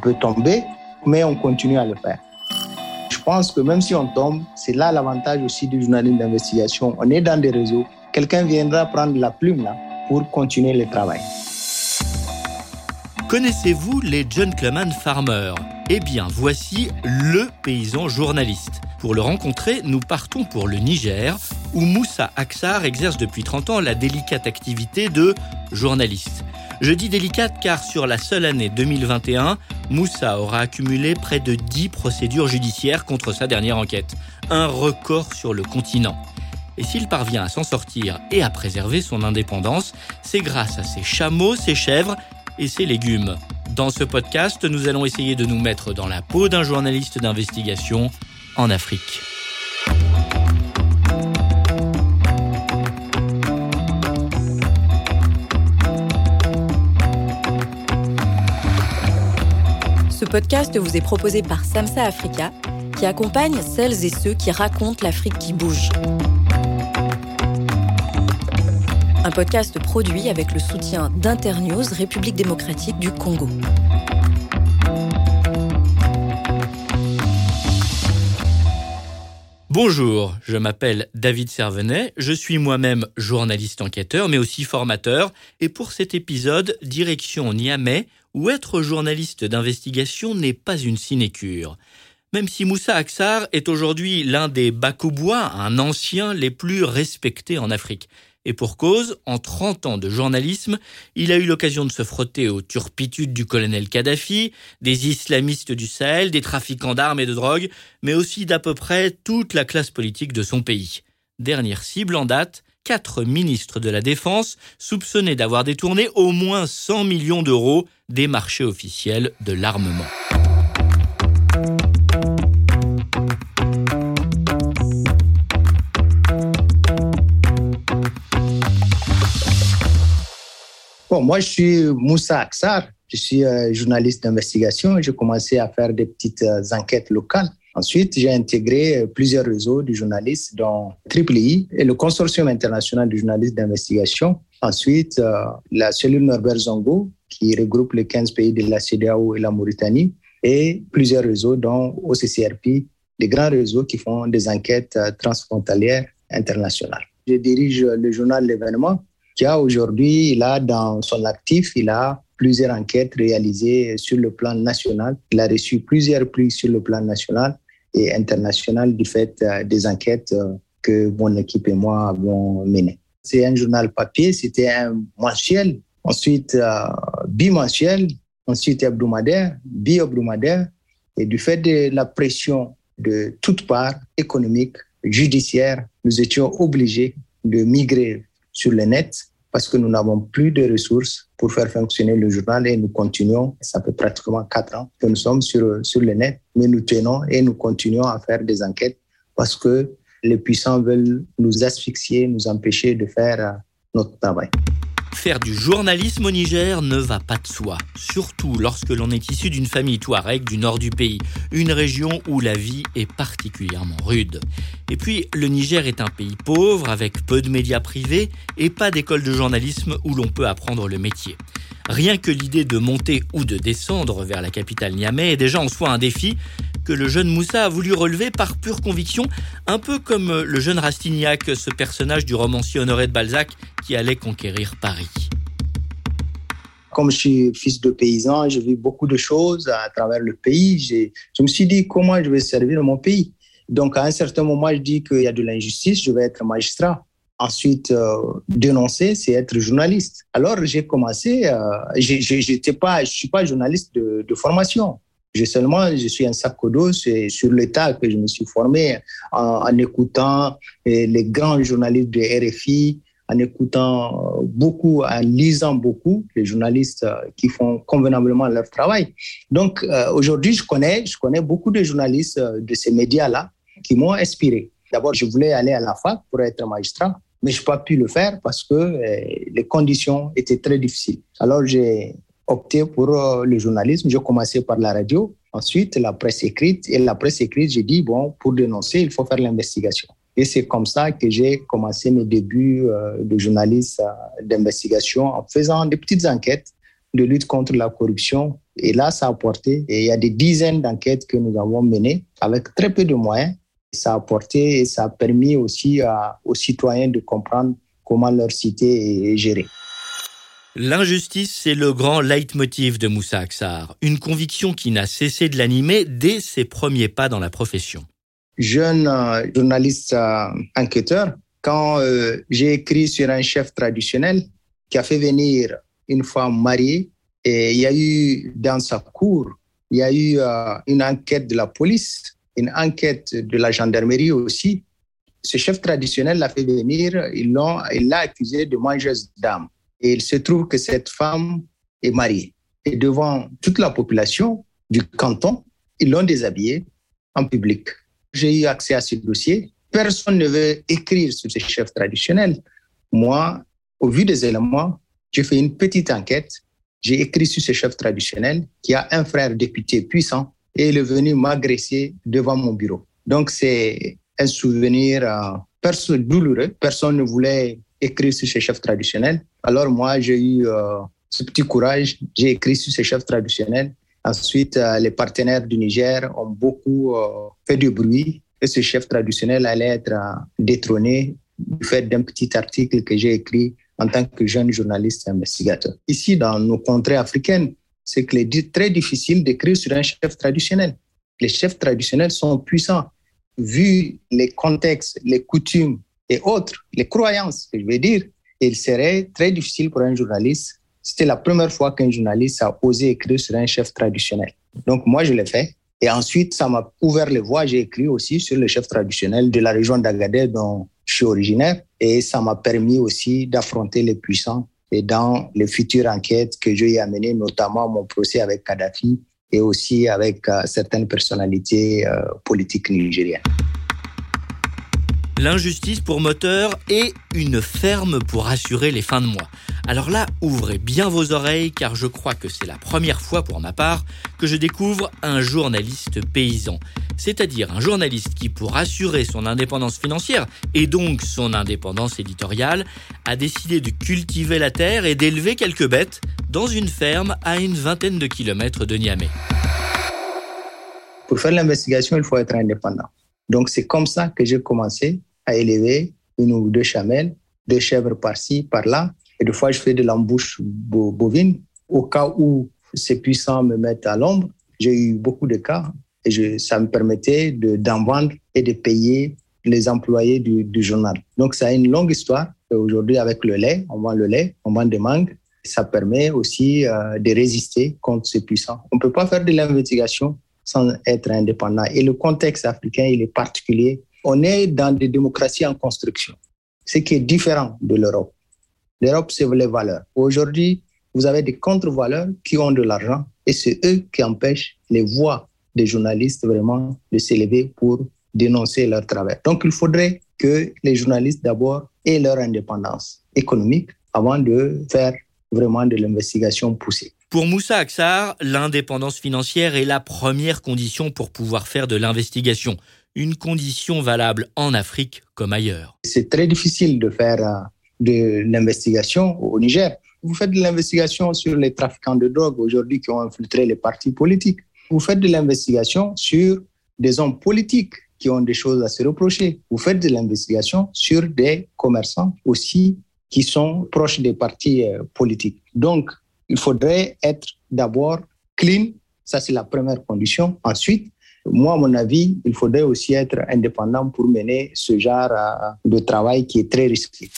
peut tomber, mais on continue à le faire. Je pense que même si on tombe, c'est là l'avantage aussi du journalisme d'investigation. On est dans des réseaux. Quelqu'un viendra prendre la plume là pour continuer le travail. Connaissez-vous les gentleman farmers? Eh bien, voici le paysan journaliste. Pour le rencontrer, nous partons pour le Niger, où Moussa Aksar exerce depuis 30 ans la délicate activité de journaliste. Je dis délicate car sur la seule année 2021, Moussa aura accumulé près de 10 procédures judiciaires contre sa dernière enquête. Un record sur le continent. Et s'il parvient à s'en sortir et à préserver son indépendance, c'est grâce à ses chameaux, ses chèvres et ses légumes. Dans ce podcast, nous allons essayer de nous mettre dans la peau d'un journaliste d'investigation en Afrique. Podcast vous est proposé par Samsa Africa, qui accompagne celles et ceux qui racontent l'Afrique qui bouge. Un podcast produit avec le soutien d'Internews République démocratique du Congo. Bonjour, je m'appelle David Servenet, je suis moi-même journaliste enquêteur mais aussi formateur et pour cet épisode, direction Niamey où être journaliste d'investigation n'est pas une sinécure. Même si Moussa Aksar est aujourd'hui l'un des Bakobois, un ancien les plus respectés en Afrique. Et pour cause, en 30 ans de journalisme, il a eu l'occasion de se frotter aux turpitudes du colonel Kadhafi, des islamistes du Sahel, des trafiquants d'armes et de drogue, mais aussi d'à peu près toute la classe politique de son pays. Dernière cible en date, quatre ministres de la Défense soupçonnés d'avoir détourné au moins 100 millions d'euros des marchés officiels de l'armement. Bon, moi, je suis Moussa Aksar. Je suis euh, journaliste d'investigation. J'ai commencé à faire des petites euh, enquêtes locales. Ensuite, j'ai intégré euh, plusieurs réseaux de journalistes, dont TRIPLI et le Consortium international de journalistes d'investigation. Ensuite, la cellule Norbert Zongo, qui regroupe les 15 pays de la CDAO et la Mauritanie, et plusieurs réseaux, dont OCCRP, les grands réseaux qui font des enquêtes transfrontalières internationales. Je dirige le journal L'événement, qui a aujourd'hui, il dans son actif, il a plusieurs enquêtes réalisées sur le plan national. Il a reçu plusieurs prix sur le plan national et international du fait euh, des enquêtes euh, que mon équipe et moi avons menées. C'est un journal papier, c'était un mensuel, ensuite euh, bimensuel, ensuite hebdomadaire, bi-hebdomadaire. Et du fait de la pression de toutes parts, économique, judiciaire, nous étions obligés de migrer sur le net parce que nous n'avons plus de ressources pour faire fonctionner le journal et nous continuons, ça fait pratiquement quatre ans que nous sommes sur, sur le net, mais nous tenons et nous continuons à faire des enquêtes parce que les puissants veulent nous asphyxier, nous empêcher de faire euh, notre travail. Faire du journalisme au Niger ne va pas de soi, surtout lorsque l'on est issu d'une famille touareg du nord du pays, une région où la vie est particulièrement rude. Et puis, le Niger est un pays pauvre, avec peu de médias privés et pas d'école de journalisme où l'on peut apprendre le métier. Rien que l'idée de monter ou de descendre vers la capitale Niamey est déjà en soi un défi, que le jeune Moussa a voulu relever par pure conviction, un peu comme le jeune Rastignac, ce personnage du romancier Honoré de Balzac qui allait conquérir Paris. Comme je suis fils de paysan, j'ai vu beaucoup de choses à travers le pays. Je me suis dit comment je vais servir mon pays. Donc à un certain moment, je dis qu'il y a de l'injustice, je vais être magistrat. Ensuite, euh, dénoncer, c'est être journaliste. Alors j'ai commencé, euh, j'étais pas, suis pas journaliste de, formation. Je seulement, je suis un sac dos, c'est sur l'État que je me suis formé en, écoutant les grands journalistes de RFI, en écoutant beaucoup, en lisant beaucoup les journalistes qui font convenablement leur travail. Donc euh, aujourd'hui, je connais, je connais beaucoup de journalistes de ces médias-là qui m'ont inspiré. D'abord, je voulais aller à la fac pour être magistrat, mais je n'ai pas pu le faire parce que euh, les conditions étaient très difficiles. Alors j'ai opté pour euh, le journalisme. J'ai commencé par la radio, ensuite la presse écrite. Et la presse écrite, j'ai dit, bon, pour dénoncer, il faut faire l'investigation. Et c'est comme ça que j'ai commencé mes débuts euh, de journaliste d'investigation en faisant des petites enquêtes de lutte contre la corruption. Et là, ça a apporté, et il y a des dizaines d'enquêtes que nous avons menées avec très peu de moyens. Ça a apporté et ça a permis aussi aux citoyens de comprendre comment leur cité est gérée. L'injustice, c'est le grand leitmotiv de Moussa Aksar, une conviction qui n'a cessé de l'animer dès ses premiers pas dans la profession. Jeune euh, journaliste euh, enquêteur, quand euh, j'ai écrit sur un chef traditionnel qui a fait venir une femme mariée, et il y a eu dans sa cour, il y a eu une enquête de la police, une enquête de la gendarmerie aussi, ce chef traditionnel l'a fait venir, il l'a accusé de mangeuse d'âme. Et il se trouve que cette femme est mariée. Et devant toute la population du canton, ils l'ont déshabillée en public. J'ai eu accès à ce dossier. Personne ne veut écrire sur ce chef traditionnel. Moi, au vu des éléments, j'ai fait une petite enquête. J'ai écrit sur ce chef traditionnel qui a un frère député puissant et il est venu m'agresser devant mon bureau. Donc, c'est un souvenir euh, douloureux. Personne ne voulait écrire sur ces chefs traditionnels. Alors moi, j'ai eu euh, ce petit courage, j'ai écrit sur ces chefs traditionnels. Ensuite, euh, les partenaires du Niger ont beaucoup fait du bruit et ce chef traditionnel allait être détrôné du fait d'un petit article que j'ai écrit en tant que jeune journaliste investigateur. Ici, dans nos contrées africaines, c'est que c'est très difficile d'écrire sur un chef traditionnel. Les chefs traditionnels sont puissants vu les contextes, les coutumes et autres, les croyances, je veux dire, il serait très difficile pour un journaliste. C'était la première fois qu'un journaliste a osé écrire sur un chef traditionnel. Donc moi, je l'ai fait. Et ensuite, ça m'a ouvert les voies. J'ai écrit aussi sur le chef traditionnel de la région d'Agadez dont je suis originaire. Et ça m'a permis aussi d'affronter les puissants. Et dans les futures enquêtes que j'ai amenées, notamment mon procès avec Kadhafi, et aussi avec euh, certaines personnalités euh, politiques nigériennes. L'injustice pour moteur et une ferme pour assurer les fins de mois. Alors là, ouvrez bien vos oreilles car je crois que c'est la première fois pour ma part que je découvre un journaliste paysan. C'est-à-dire un journaliste qui, pour assurer son indépendance financière et donc son indépendance éditoriale, a décidé de cultiver la terre et d'élever quelques bêtes dans une ferme à une vingtaine de kilomètres de Niamey. Pour faire l'investigation, il faut être indépendant. Donc c'est comme ça que j'ai commencé à élever une ou deux chamelles, deux chèvres par-ci, par-là. Et des fois, je fais de l'embouche bovine au cas où ces puissants me mettent à l'ombre. J'ai eu beaucoup de cas et je, ça me permettait d'en vendre et de payer les employés du, journal. Donc, ça a une longue histoire. Aujourd'hui, avec le lait, on vend le lait, on vend des mangues. Ça permet aussi euh, de résister contre ces puissants. On ne peut pas faire de l'investigation sans être indépendant. Et le contexte africain, il est particulier on est dans des démocraties en construction, ce qui est différent de l'Europe. L'Europe, c'est les valeurs. Aujourd'hui, vous avez des contre-valeurs qui ont de l'argent et c'est eux qui empêchent les voix des journalistes vraiment de s'élever pour dénoncer leur travail. Donc, il faudrait que les journalistes d'abord aient leur indépendance économique avant de faire vraiment de l'investigation poussée. Pour Moussa Aksar, l'indépendance financière est la première condition pour pouvoir faire de l'investigation une condition valable en Afrique comme ailleurs. C'est très difficile de faire euh, de l'investigation au Niger. Vous faites de l'investigation sur les trafiquants de drogue aujourd'hui qui ont infiltré les partis politiques. Vous faites de l'investigation sur des hommes politiques qui ont des choses à se reprocher. Vous faites de l'investigation sur des commerçants aussi qui sont proches des partis euh, politiques. Donc, il faudrait être d'abord clean, ça c'est la première condition. Ensuite, moi, à mon avis, il faudrait aussi être indépendant pour mener ce genre euh, de travail qui est très risqué.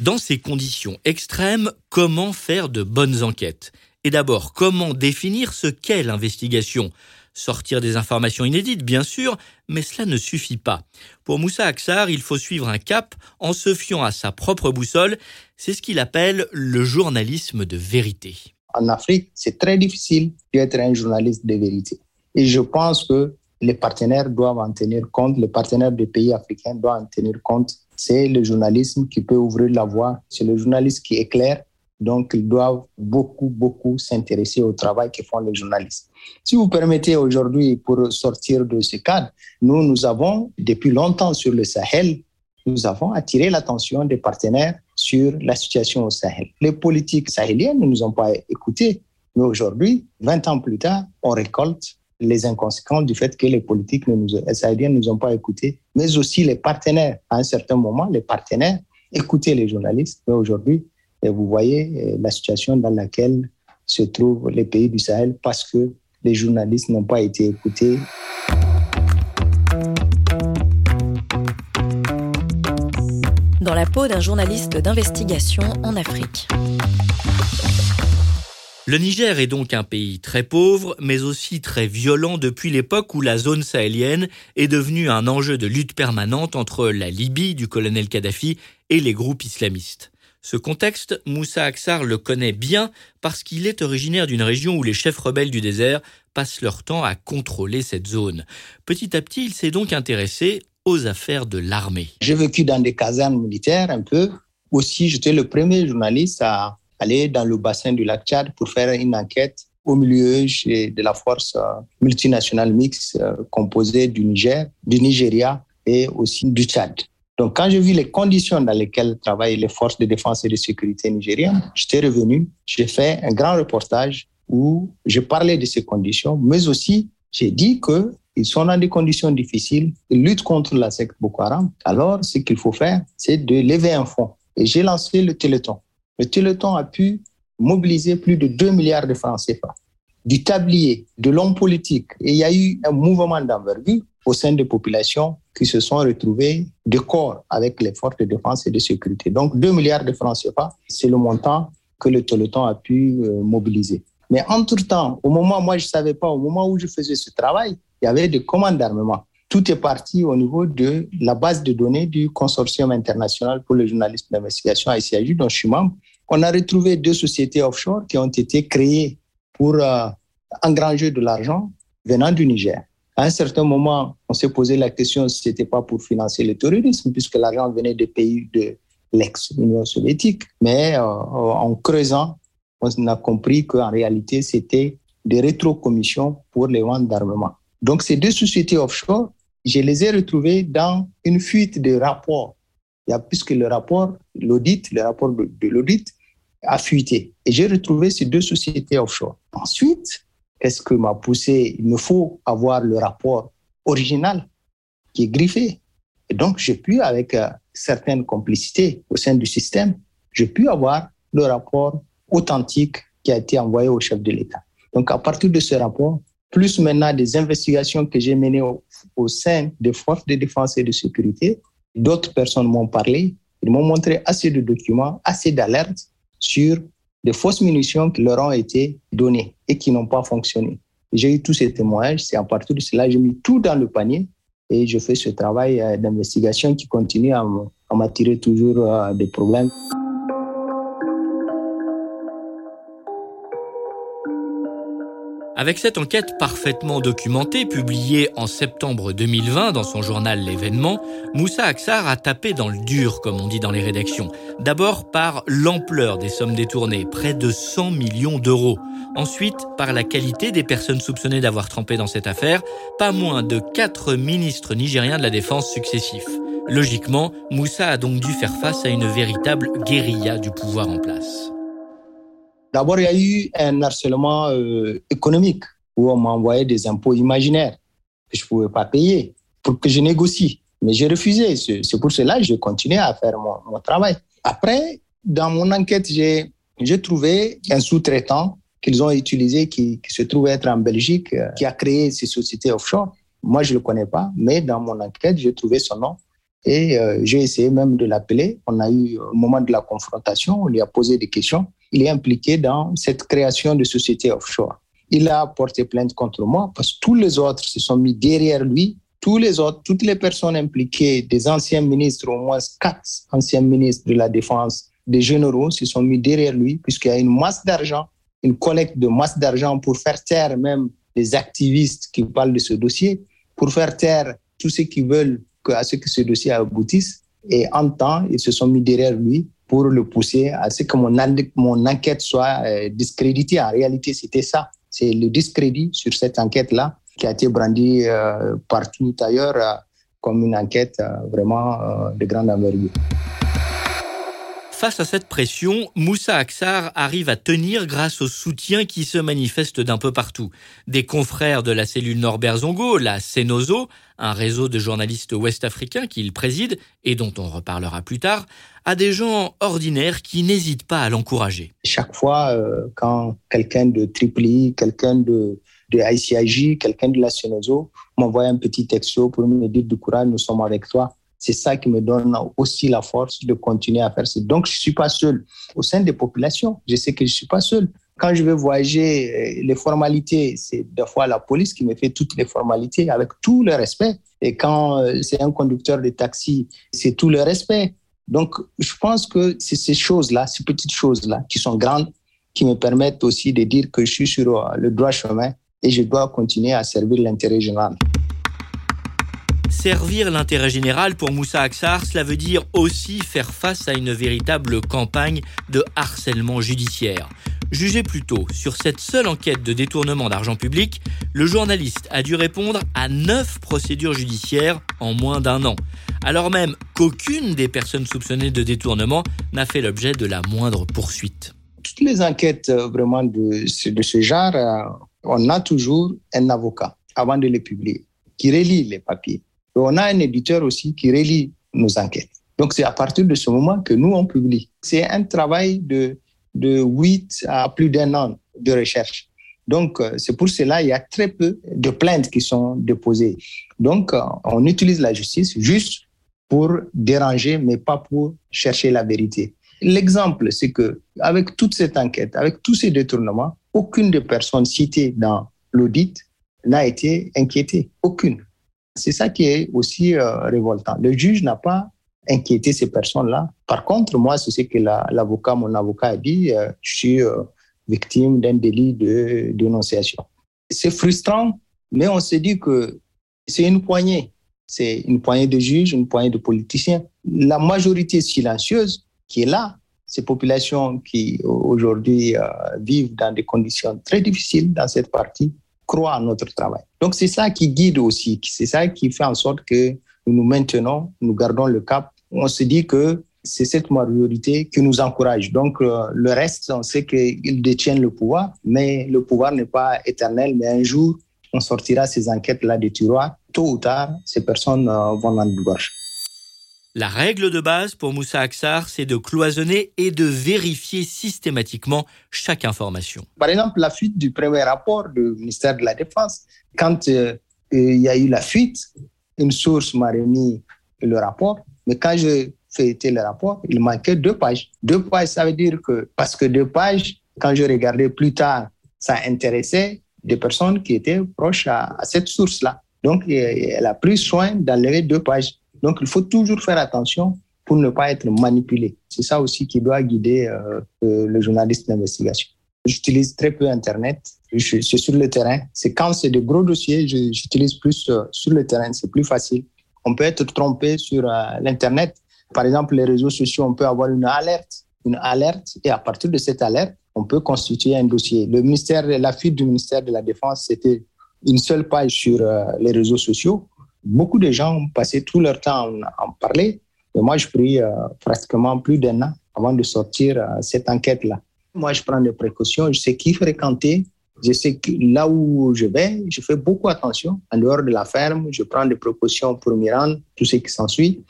Dans ces conditions extrêmes, comment faire de bonnes enquêtes? Et d'abord, comment définir ce qu'est l'investigation? Sortir des informations inédites, bien sûr, mais cela ne suffit pas. Pour Moussa Aksar, il faut suivre un cap en se fiant à sa propre boussole. C'est ce qu'il appelle le journalisme de vérité. En Afrique, c'est très difficile d'être un journaliste de vérité. Et je pense que les partenaires doivent en tenir compte, les partenaires des pays africains doivent en tenir compte. C'est le journalisme qui peut ouvrir la voie, c'est le journaliste qui éclaire. Donc, ils doivent beaucoup, beaucoup s'intéresser au travail que font les journalistes. Si vous permettez aujourd'hui, pour sortir de ce cadre, nous, nous avons, depuis longtemps sur le Sahel, nous avons attiré l'attention des partenaires sur la situation au Sahel. Les politiques sahéliennes ne nous ont pas écoutés, mais aujourd'hui, 20 ans plus tard, on récolte les inconséquences du fait que les politiques sahéliennes ne nous ont pas écoutés, mais aussi les partenaires. À un certain moment, les partenaires écoutaient les journalistes, mais aujourd'hui, vous voyez euh, la situation dans laquelle se trouvent les pays du Sahel parce que les journalistes n'ont pas été écoutés. Dans la peau d'un journaliste d'investigation en Afrique. Le Niger est donc un pays très pauvre, mais aussi très violent depuis l'époque où la zone sahélienne est devenue un enjeu de lutte permanente entre la Libye du colonel Kadhafi et les groupes islamistes. Ce contexte, Moussa Aksar le connaît bien parce qu'il est originaire d'une région où les chefs rebelles du désert passent leur temps à contrôler cette zone. Petit à petit, il s'est donc intéressé aux affaires de l'armée. J'ai vécu dans des casernes militaires un peu. Aussi, j'étais le premier journaliste à aller dans le bassin du lac Tchad pour faire une enquête au milieu de la force euh, multinationale mixte euh, composée du Niger, du Nigeria et aussi du Tchad. Donc, quand j'ai vu les conditions dans lesquelles travaillent les forces de défense et de sécurité nigériennes, j'étais revenu, j'ai fait un grand reportage où je parlais de ces conditions, mais aussi j'ai dit qu'ils sont dans des conditions difficiles, ils luttent contre la secte Boko Haram. Alors, ce qu'il faut faire, c'est de lever un fonds. Et j'ai lancé le Téléthon. Le Téléthon a pu mobiliser plus de 2 milliards de francs CFA, du tablier, de l'homme politique. Et il y a eu un mouvement d'envergure au sein des populations qui se sont retrouvées de corps avec les forces de défense et de sécurité. Donc 2 milliards de francs CFA, c'est le montant que le Téléthon a pu euh, mobiliser. Mais entre-temps, au moment, moi je ne savais pas, au moment où je faisais ce travail, il y avait des commandes d'armement. Tout est parti au niveau de la base de données du Consortium international pour les journalistes d'investigation, ICIJ, dont je suis membre. On a retrouvé deux sociétés offshore qui ont été créées pour euh, engranger de l'argent venant du Niger. À un certain moment, on s'est posé la question si ce n'était pas pour financer le terrorisme, puisque l'argent venait des pays de l'ex-Union soviétique. Mais euh, en creusant, on a compris qu'en réalité, c'était des rétrocommissions pour les ventes d'armement. Donc, ces deux sociétés offshore, je les ai retrouvées dans une fuite de rapports. Puisque le rapport, l'audit, le rapport de, de l'audit a fuité. Et j'ai retrouvé ces deux sociétés offshore. Ensuite, Qu'est-ce que m'a poussé Il me faut avoir le rapport original qui est griffé. Et donc, j'ai pu, avec euh, certaines complicités au sein du système, j'ai pu avoir le rapport authentique qui a été envoyé au chef de l'État. Donc, à partir de ce rapport, plus maintenant des investigations que j'ai menées au, au, sein des forces de défense et de sécurité, d'autres personnes m'ont parlé, ils m'ont montré assez de documents, assez d'alertes sur des fausses munitions qui leur ont été données et qui n'ont pas fonctionné. J'ai eu tous ces témoignages, c'est à partir de cela, j'ai mis tout dans le panier et je fais ce travail euh, d'investigation qui continue à m'attirer toujours euh, des problèmes. Avec cette enquête parfaitement documentée, publiée en septembre 2020 dans son journal L'événement, Moussa Aksar a tapé dans le dur, comme on dit dans les rédactions. D'abord par l'ampleur des sommes détournées, près de 100 millions d'euros. Ensuite, par la qualité des personnes soupçonnées d'avoir trempé dans cette affaire, pas moins de quatre ministres nigériens de la Défense successifs. Logiquement, Moussa a donc dû faire face à une véritable guérilla du pouvoir en place. D'abord, il y a eu un harcèlement euh, économique où on m'a envoyé des impôts imaginaires que je ne pouvais pas payer pour que je négocie. Mais j'ai refusé. C'est pour cela que j'ai continué à faire mon, mon, travail. Après, dans mon enquête, j'ai trouvé un sous-traitant qu'ils ont utilisé qui, qui, se trouve être en Belgique, euh, qui a créé ces sociétés offshore. Moi, je ne le connais pas, mais dans mon enquête, j'ai trouvé son nom. Et euh, j'ai essayé même de l'appeler. On a eu, au moment de la confrontation, on lui a posé des questions il est impliqué dans cette création de sociétés offshore. Il a porté plainte contre moi parce que tous les autres se sont mis derrière lui. Tous les autres, toutes les personnes impliquées, des anciens ministres, au moins quatre anciens ministres de la Défense, des généraux, se sont mis derrière lui puisqu'il y a une masse d'argent, une collecte de masse d'argent pour faire taire même les activistes qui parlent de ce dossier, pour faire taire tous ceux qui veulent à ce que ce dossier aboutisse. Et en temps, ils se sont mis derrière lui pour le pousser à ce que mon, enquête soit euh, discréditée. En réalité, c'était ça. C'est le discrédit sur cette enquête-là qui a été brandi euh, partout ailleurs euh, comme une enquête vraiment de grande envergure. Face à cette pression, Moussa Aksar arrive à tenir grâce au soutien qui se manifeste d'un peu partout. Des confrères de la cellule Norbert Zongo, la Cenozo, un réseau de journalistes ouest-africains qu'il préside et dont on reparlera plus tard, à des gens ordinaires qui n'hésitent pas à l'encourager. Chaque fois, euh, quand quelqu'un de Tripoli, quelqu'un de, de ICIJ, quelqu'un de la Cenozo m'envoie un petit texto pour me dire du courage, nous sommes avec toi c'est ça qui me donne aussi la force de continuer à faire ça. Donc, je ne suis pas seul. Au sein des populations, je sais que je ne suis pas seul. Quand je vais voyager, euh, les formalités, c'est des fois la police qui me fait toutes les formalités avec tout le respect. Et quand euh, c'est un conducteur de taxi, c'est tout le respect. Donc, je pense que c'est ces choses-là, ces petites choses-là, qui sont grandes, qui me permettent aussi de dire que je suis sur euh, le droit chemin et je dois continuer à servir l'intérêt général. Servir l'intérêt général pour Moussa Aksar, cela veut dire aussi faire face à une véritable campagne de harcèlement judiciaire. Jugé plus tôt sur cette seule enquête de détournement d'argent public, le journaliste a dû répondre à neuf procédures judiciaires en moins d'un an, alors même qu'aucune des personnes soupçonnées de détournement n'a fait l'objet de la moindre poursuite. Toutes les enquêtes euh, vraiment de, ce genre, euh, on a toujours un avocat avant de les publier qui relie les papiers on a un éditeur aussi qui relie nos enquêtes. Donc, c'est à partir de ce moment que nous, on publie. C'est un travail de, de 8 à plus d'un an de recherche. Donc, euh, c'est pour cela qu'il y a très peu de plaintes qui sont déposées. Donc, euh, on utilise la justice juste pour déranger, mais pas pour chercher la vérité. L'exemple, c'est que avec toute cette enquête, avec tous ces détournements, aucune des personnes citées dans l'audit n'a été inquiétée. Aucune. C'est ça qui est aussi euh, révoltant. Le juge n'a pas inquiété ces personnes-là. Par contre, moi, c'est ce que l'avocat, mon avocat a dit, euh, je suis euh, victime d'un délit de dénonciation. C'est frustrant, mais on se dit que c'est une poignée. C'est une poignée de juges, une poignée de politiciens. La majorité silencieuse qui est là, ces populations qui aujourd'hui vivent dans des conditions très difficiles dans cette partie, croient à notre travail. Donc c'est ça qui guide aussi, c'est ça qui fait en sorte que nous nous maintenons, nous gardons le cap. On se dit que c'est cette majorité qui nous encourage. Donc euh, le reste, on sait qu'ils détiennent le pouvoir, mais le pouvoir n'est pas éternel, mais un jour, on sortira ces enquêtes-là des tiroirs. Tôt ou tard, ces personnes euh, vont dans le gauche. La règle de base pour Moussa Aksar, c'est de cloisonner et de vérifier systématiquement chaque information. Par exemple, la fuite du premier rapport du ministère de la Défense. Quand euh, il y a eu la fuite, une source m'a remis le rapport, mais quand je feuilletais le rapport, il manquait deux pages. Deux pages, ça veut dire que, parce que deux pages, quand je regardais plus tard, ça intéressait des personnes qui étaient proches à, cette source-là. Donc, elle a pris soin d'enlever deux pages. Donc, il faut toujours faire attention pour ne pas être manipulé. C'est ça aussi qui doit guider euh, euh, le journaliste d'investigation. J'utilise très peu Internet. Je, suis sur le terrain. C'est quand c'est de gros dossiers, j'utilise plus euh, sur le terrain. C'est plus facile. On peut être trompé sur l'Internet. Par exemple, les réseaux sociaux, on peut avoir une alerte. Une alerte. Et à partir de cette alerte, on peut constituer un dossier. Le ministère, la fuite du ministère de la Défense, c'était une seule page sur les réseaux sociaux Beaucoup de gens passé tout leur temps à en parler. Et moi, je pris euh, pratiquement plus d'un an avant de sortir euh, cette enquête-là. Moi, je prends des précautions. Je sais qui fréquenter. Je sais que là où je vais, je fais beaucoup attention. En dehors de la ferme, je prends des précautions pour m'y rendre, tout ce qui s'ensuit.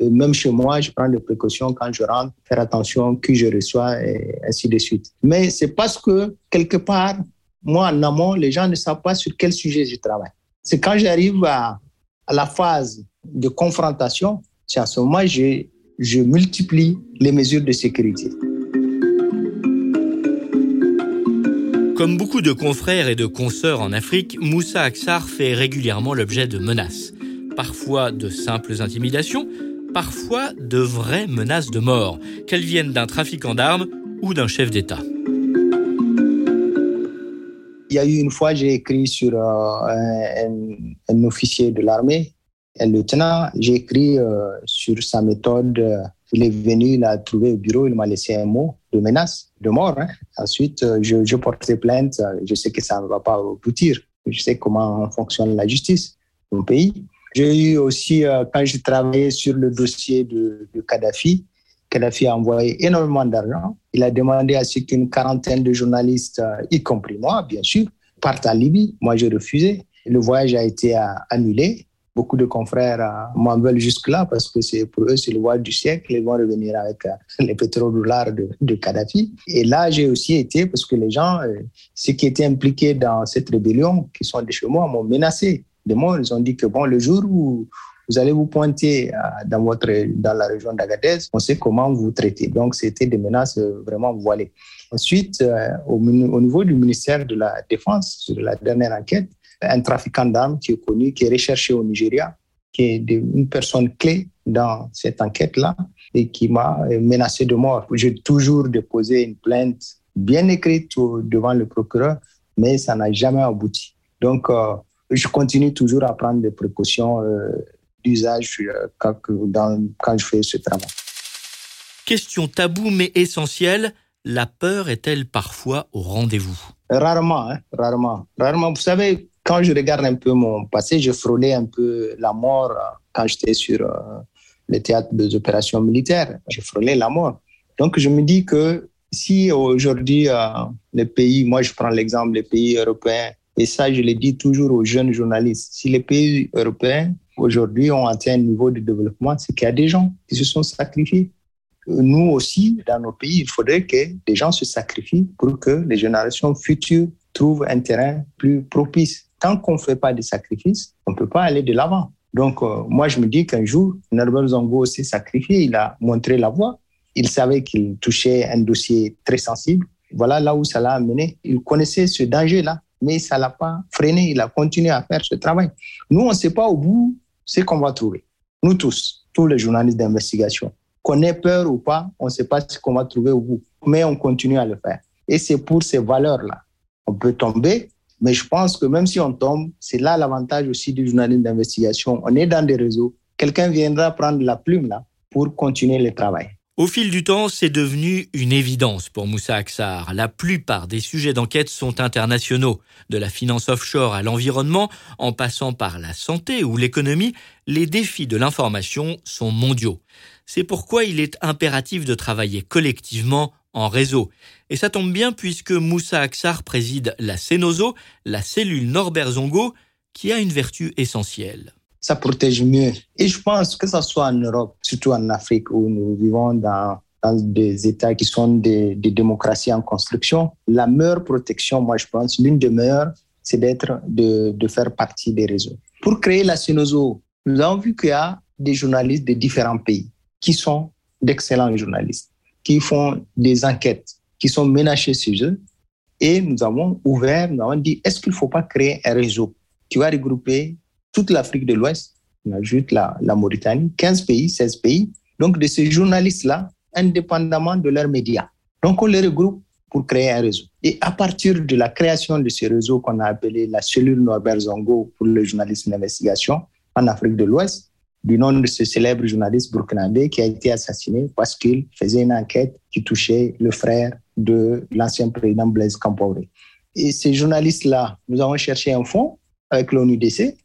Même chez moi, je prends des précautions quand je rentre, faire attention qui je reçois et ainsi de suite. Mais c'est parce que quelque part, moi en amont, les gens ne savent pas sur quel sujet je travaille. C'est quand j'arrive à, la phase de confrontation, c'est à ce moment je, je multiplie les mesures de sécurité. Comme beaucoup de confrères et de consoeurs en Afrique, Moussa Aksar fait régulièrement l'objet de menaces. Parfois de simples intimidations, parfois de vraies menaces de mort, qu'elles viennent d'un trafiquant d'armes ou d'un chef d'État. Il y a eu une fois, j'ai écrit sur euh, un, officier de l'armée, un lieutenant, j'ai écrit euh, sur sa méthode. Il est venu, il a trouvé au bureau, il m'a laissé un mot de menace, de mort. Hein. Ensuite, euh, je, je portais plainte. Je sais que ça ne va pas aboutir. Je sais comment fonctionne la justice dans mon pays. J'ai eu aussi, quand je travaillais sur le dossier de, Kadhafi, Kadhafi a envoyé énormément d'argent. Il a demandé à ce qu'une quarantaine de journalistes, euh, y compris moi, bien sûr, partent à Libye. Moi, j'ai refusé. Le voyage a été euh, annulé. Beaucoup de confrères euh, m'en veulent jusque-là parce que c'est pour eux, c'est le voyage du siècle. Ils vont revenir avec les pétrodollars de, de Kadhafi. Et là, j'ai aussi été parce que les gens, ceux qui étaient impliqués dans cette rébellion, qui sont des chez moi, m'ont menacé de mort. Ils ont dit que bon, le jour où vous allez vous pointer euh, dans, votre, dans la région d'Agadez, on sait comment vous traiter. Donc, c'était des menaces euh, vraiment voilées. Ensuite, euh, au, niveau du ministère de la Défense, sur la dernière enquête, un trafiquant d'armes qui est connu, qui est recherché au Nigeria, qui est une personne clé dans cette enquête-là et qui m'a menacé de mort. J'ai toujours déposé une plainte bien écrite devant le procureur, mais ça n'a jamais abouti. Donc, je continue toujours à prendre des précautions d'usage euh, quand, quand je fais ce travail. Question taboue mais essentielle, la peur est-elle parfois au rendez-vous? Rarement, hein, rarement. Rarement. Vous savez, quand je regarde un peu mon passé, je frôlais un peu la mort euh, quand j'étais sur euh, le théâtre des opérations militaires. Je frôlais la mort. Donc, je me dis que si aujourd'hui, les pays, moi je prends l'exemple des pays européens, et ça, je le dis toujours aux jeunes journalistes, si les pays européens aujourd'hui ont atteint un niveau de développement, c'est qu'il y a des gens qui se sont sacrifiés. Nous aussi, dans nos pays, il faudrait que des gens se sacrifient pour que les générations futures trouvent un terrain plus propice. Tant qu'on ne fait pas de sacrifices, on ne peut pas aller de l'avant. Donc, euh, moi, je me dis qu'un jour, Norbert Zongo s'est sacrifié, il a montré la voie. Il savait qu'il touchait un dossier très sensible. Voilà là où ça l'a amené. Il connaissait ce danger-là, mais ça ne l'a pas freiné. Il a continué à faire ce travail. Nous, on ne sait pas au bout ce qu'on va trouver. Nous tous, tous les journalistes d'investigation, qu'on ait peur ou pas, on ne sait pas ce qu'on va trouver au bout, mais on continue à le faire. Et c'est pour ces valeurs-là. On peut tomber, mais je pense que même si on tombe, c'est là l'avantage aussi du journalisme d'investigation. On est dans des réseaux. Quelqu'un viendra prendre la plume là pour continuer le travail. Au fil du temps, c'est devenu une évidence pour Moussa Aksar. La plupart des sujets d'enquête sont internationaux. De la finance offshore à l'environnement, en passant par la santé ou l'économie, les défis de l'information sont mondiaux. C'est pourquoi il est impératif de travailler collectivement en réseau. Et ça tombe bien puisque Moussa Aksar préside la CENOZO, la cellule Norbert Zongo, qui a une vertu essentielle ça protège mieux. Et je pense que ce soit en Europe, surtout en Afrique, où nous vivons dans, dans des États qui sont des, démocraties en construction, la meilleure protection, moi je pense, l'une des meilleures, c'est d'être, de, de, faire partie des réseaux. Pour créer la Sinozo, nous avons vu qu'il y a des journalistes de différents pays qui sont d'excellents journalistes, qui font des enquêtes, qui sont menacés sur eux. Et nous avons ouvert, nous avons dit, est-ce qu'il ne faut pas créer un réseau qui va regrouper toute l'Afrique de l'Ouest, on ajoute la, la Mauritanie, 15 pays, 16 pays, donc de ces journalistes-là, indépendamment de leurs médias. Donc on les regroupe pour créer un réseau. Et à partir de la création de ce réseau qu'on a appelé la cellule Norbert Zongo pour le journalisme d'investigation en Afrique de l'Ouest, du nom de ce célèbre journaliste burkinabé qui a été assassiné parce qu'il faisait une enquête qui touchait le frère de l'ancien président Blaise Compaoré. Et ces journalistes-là, nous avons cherché un fonds avec l'ONUDC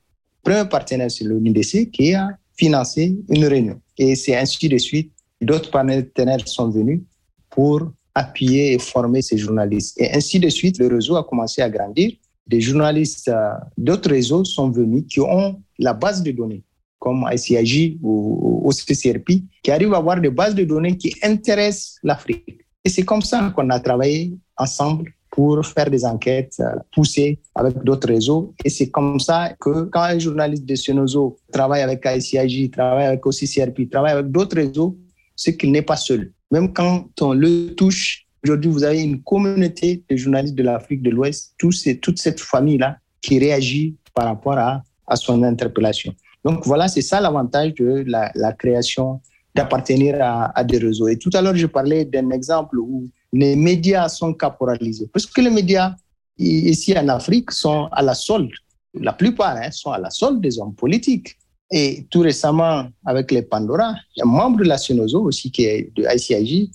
premier partenaire, c'est l'UNDC qui a financé une réunion. Et c'est ainsi de suite. D'autres partenaires sont venus pour appuyer et former ces journalistes. Et ainsi de suite, le réseau a commencé à grandir. Des journalistes euh, d'autres réseaux sont venus qui ont la base de données, comme ICIJ ou OCCRP, qui arrivent à avoir des bases de données qui intéressent l'Afrique. Et c'est comme ça qu'on a travaillé ensemble pour faire des enquêtes euh, poussées avec d'autres réseaux. Et c'est comme ça que quand un journaliste de Senozo travaille avec ICIJ, travaille avec OCCRP, travaille avec d'autres réseaux, c'est qu'il n'est pas seul. Même quand on le touche, aujourd'hui, vous avez une communauté de journalistes de l'Afrique de l'Ouest, toute cette famille-là qui réagit par rapport à son interpellation. Donc voilà, c'est ça l'avantage de la, création, d'appartenir à, à, des réseaux. Et tout à l'heure, je parlais d'un exemple où les médias sont caporalisés. Parce que les médias, ici en Afrique, sont à la solde, la plupart hein, sont à la solde des hommes politiques. Et tout récemment, avec les Pandora, un membre de la Sinozo aussi, qui est de ICIJ,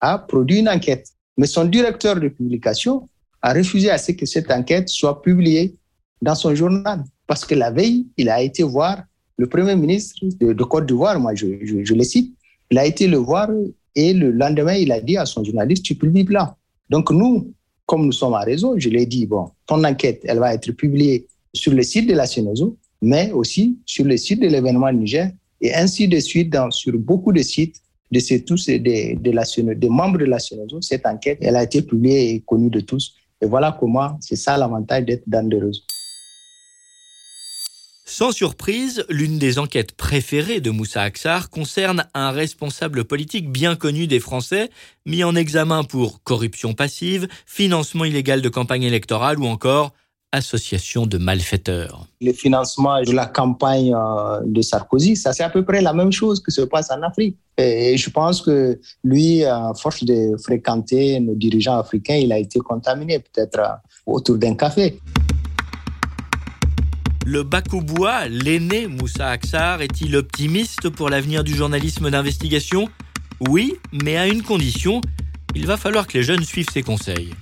a produit une enquête. Mais son directeur de publication a refusé à ce que cette enquête soit publiée dans son journal. Parce que la veille, il a été voir le Premier ministre de, Côte d'Ivoire, moi je, le cite, il a été le voir Et le lendemain, il a dit à son journaliste, tu publies là. Donc nous, comme nous sommes à réseau, je lui ai dit, bon, ton enquête, elle va être publiée sur le site de la CNOSO, mais aussi sur le site de l'événement Niger, et ainsi de suite dans, sur beaucoup de sites de ces, tous la, des membres de la CNOSO. Cette enquête, elle a été publiée et connue de tous. Et voilà comment, c'est ça l'avantage d'être dans des réseaux. Sans surprise, l'une des enquêtes préférées de Moussa Aksar concerne un responsable politique bien connu des Français, mis en examen pour corruption passive, financement illégal de campagne électorale ou encore association de malfaiteurs. Le financement de la campagne euh, de Sarkozy, ça c'est à peu près la même chose que se passe en Afrique. Et je pense que lui, à force de fréquenter nos dirigeants africains, il a été contaminé peut-être euh, autour d'un café. Le Bakoubois, l'aîné Moussa Aksar, est-il optimiste pour l'avenir du journalisme d'investigation? Oui, mais à une condition, il va falloir que les jeunes suivent ses conseils.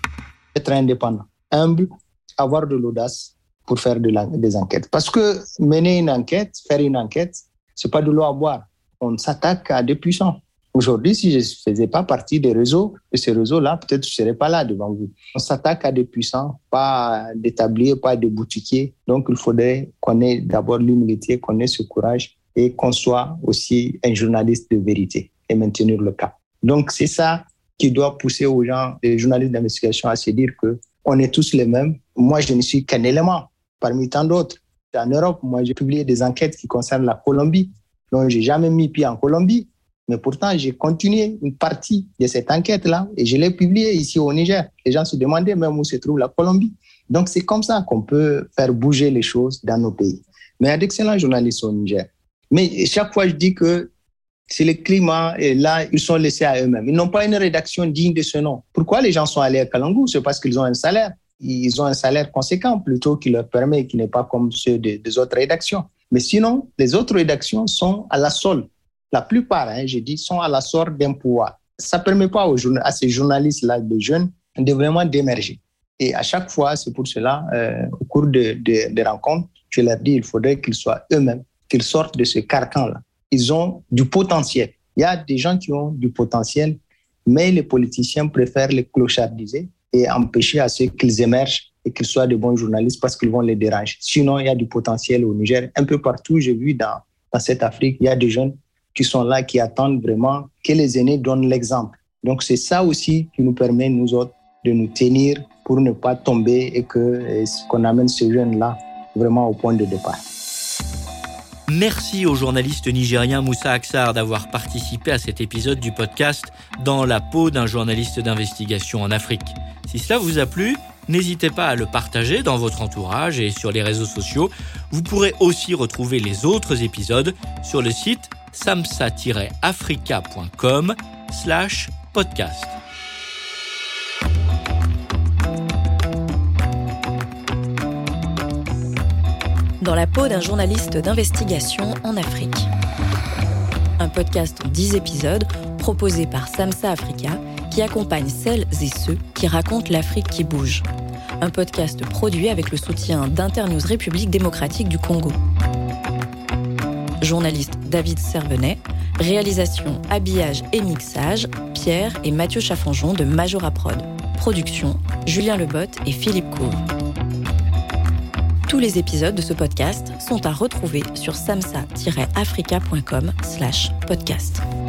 Être indépendant, humble, avoir de l'audace pour faire de des enquêtes. Parce que mener une enquête, faire une enquête, c'est pas de l'eau à boire. On s'attaque à des puissants. Aujourd'hui, si je ne faisais pas partie des réseaux, de ces réseaux-là, peut-être je ne serais pas là devant vous. On s'attaque à des puissants, pas d'établir, pas de boutiquiers. Donc, il faudrait qu'on ait d'abord l'humilité, qu'on ait ce courage et qu'on soit aussi un journaliste de vérité et maintenir le cap. Donc, c'est ça qui doit pousser aux gens, les journalistes d'investigation, à se dire que on est tous les mêmes. Moi, je ne suis qu'un élément parmi tant d'autres. En Europe, moi, j'ai publié des enquêtes qui concernent la Colombie. Donc, j'ai jamais mis pied en Colombie. Mais pourtant, j'ai continué une partie de cette enquête-là et je l'ai publiée ici au Niger. Les gens se demandaient même où se trouve la Colombie. Donc, c'est comme ça qu'on peut faire bouger les choses dans nos pays. Mais il y a d'excellents journalistes au Niger. Mais chaque fois, je dis que c'est le climat et là, ils sont laissés à eux-mêmes. Ils n'ont pas une rédaction digne de ce nom. Pourquoi les gens sont allés à Kalangou? C'est parce qu'ils ont un salaire. Ils ont un salaire conséquent plutôt qui leur permet, qui n'est pas comme ceux des, autres rédactions. Mais sinon, les autres rédactions sont à la solde la plupart, hein, je dis, sont à la sorte d'un pouvoir. Ça ne permet pas à ces journalistes-là, de jeunes, de vraiment d'émerger. Et à chaque fois, c'est pour cela, euh, au cours des de, rencontres, je leur dis, il faudrait qu'ils soient eux-mêmes, qu'ils sortent de ce carcan-là. Ils ont du potentiel. Il y a des gens qui ont du potentiel, mais les politiciens préfèrent les clochardiser et empêcher à ceux qu'ils émergent et qu'ils soient de bons journalistes parce qu'ils vont les déranger. Sinon, il y a du potentiel au Niger. Un peu partout, j'ai vu dans, dans cette Afrique, il y a des jeunes qui sont là, qui attendent vraiment que les aînés donnent l'exemple. Donc c'est ça aussi qui nous permet, nous autres, de nous tenir pour ne pas tomber et que qu'on amène ces jeunes-là vraiment au point de départ. Merci au journaliste nigérien Moussa Aksar d'avoir participé à cet épisode du podcast Dans la peau d'un journaliste d'investigation en Afrique. Si cela vous a plu, n'hésitez pas à le partager dans votre entourage et sur les réseaux sociaux. Vous pourrez aussi retrouver les autres épisodes sur le site samsa-africa.com slash podcast. Dans la peau d'un journaliste d'investigation en Afrique. Un podcast en 10 épisodes proposé par Samsa Africa qui accompagne celles et ceux qui racontent l'Afrique qui bouge. Un podcast produit avec le soutien d'Internews République démocratique du Congo journaliste David Servenet, réalisation, habillage et mixage, Pierre et Mathieu Chaffanjon de Majora Prod. Production, Julien Lebotte et Philippe Cour. Tous les épisodes de ce podcast sont à retrouver sur samsa-africa.com/podcast.